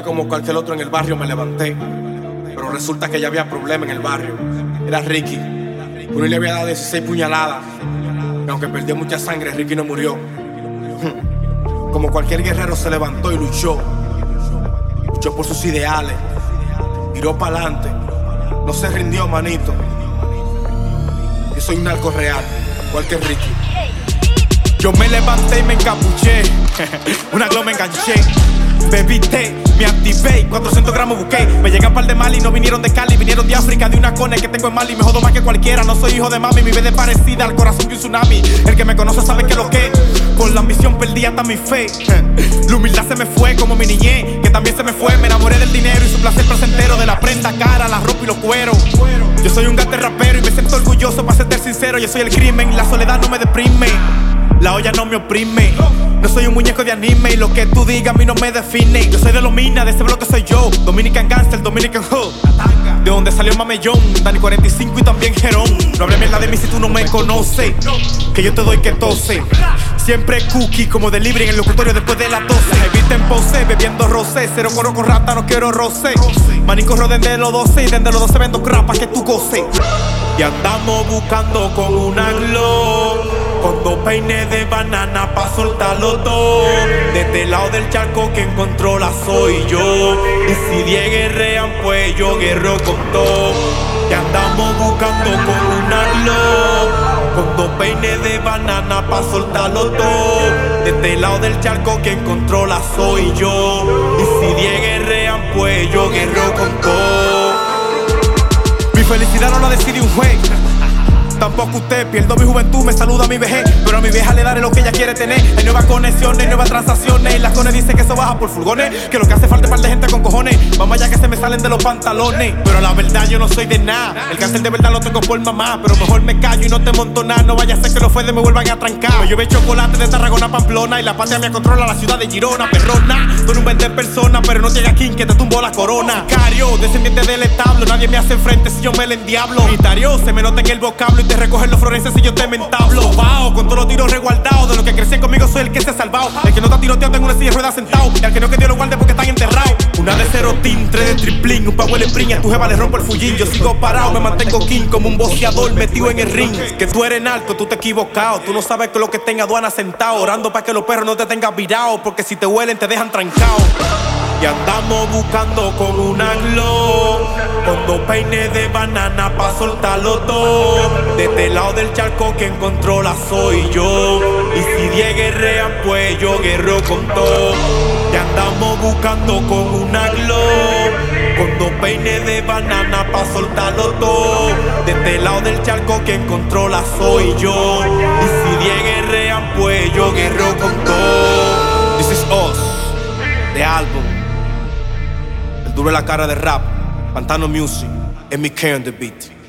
como cualquier otro en el barrio me levanté. Pero resulta que ya había problema en el barrio. Era Ricky. Uno le había dado 16 puñaladas. Aunque perdió mucha sangre, Ricky no murió. Como cualquier guerrero se levantó y luchó. Luchó por sus ideales. Miró para adelante. No se rindió, manito. Yo soy un narco real, igual que Ricky. Yo me levanté y me encapuché. Una glow me enganché. Bebí me activé, 400 gramos busqué. Me llegan par de Mali, no vinieron de Cali, vinieron de África, de una cone que tengo en Mali. Me jodo más que cualquiera, no soy hijo de mami, mi vida es parecida al corazón de un tsunami. El que me conoce sabe que lo que, por la ambición perdí hasta mi fe. La humildad se me fue como mi niñez, que también se me fue. Me enamoré del dinero y su placer placentero, de la prenda cara, la ropa y los cueros. Yo soy un gato rapero y me siento orgulloso para ser sincero. Yo soy el crimen, la soledad no me deprime. La olla no me oprime. No soy un muñeco de anime y lo que tú digas a mí no me define. Yo soy de Lomina, de ese bloque soy yo. Dominican Gangster, Dominican Hood. De donde salió Mamellón, Dani 45 y también Jerón. No hables mierda de mí si tú no me conoces. Que yo te doy que tose. Siempre cookie como delivery en el locutorio después de las 12. Evita en pose, bebiendo rosé. Cero coro con rata, no quiero roce. Manico roden de los 12 y desde los 12 vendo crapa que tú goce. Y andamos buscando con una glow. Con dos peines de banana pa' soltarlo todo. Desde el lado del charco que encontró la soy yo. Y si diez guerrean, pues yo guerro con todo. Que andamos buscando con una glow. Con dos peines de banana pa' soltarlo todo. Desde el lado del charco que encontró la soy yo. Y si diez guerrean, pues yo guerro con todo. Mi felicidad no la decide un juez. Tampoco usted, pierdo mi juventud, me saluda mi vejez. Pero a mi vieja le daré lo que ella quiere tener. Hay nuevas conexiones, nuevas transacciones. Y las cones dice que eso baja por furgones. Que lo que hace falta es par de gente con cojones. Vamos allá que se me salen de los pantalones. Pero la verdad yo no soy de nada. El cáncer de verdad lo tengo por mamá. Pero mejor me callo y no te monto nada. No vaya a ser que los fuertes me vuelvan a trancar. Me llueve chocolate de Tarragona Pamplona. Y la patria me controla la ciudad de Girona, perrona. Tú no vender persona, pero no llega aquí que te tumbó la corona. Cario, descendiente del establo. Nadie me hace frente si yo me le endiablo. Unitario, se me nota en el vocablo y recoger los florenses si yo te mentablo. Con todos los tiros resguardados. De los que crecen conmigo soy el que se ha salvado. El que no está tiroteando en una silla de ruedas sentado. Y al que no que Dios lo guarde porque están enterrados. Una de cero team, tres de triplín. Un power spring, a tu jeva le rompo el fullín. Yo sigo parado, me mantengo king como un boxeador metido en el ring. Que tú eres narco, tú te equivocado. Tú no sabes que lo que tenga aduana sentado. Orando para que los perros no te tengan virado. Porque si te huelen, te dejan trancado. Y andamos buscando con una glow Con dos peines de banana pa' soltarlo todo De este lado del charco que encontró la soy yo. Y si diez guerrean pues yo guerro con todo. Y andamos buscando con una glow Con dos peines de banana pa' soltarlo todo De este lado del charco que encontró la soy yo. Y si diez guerrean pues yo guerro con todo. This is us, the album. Duro la cara de rap, Pantano Music, en mi on the beat.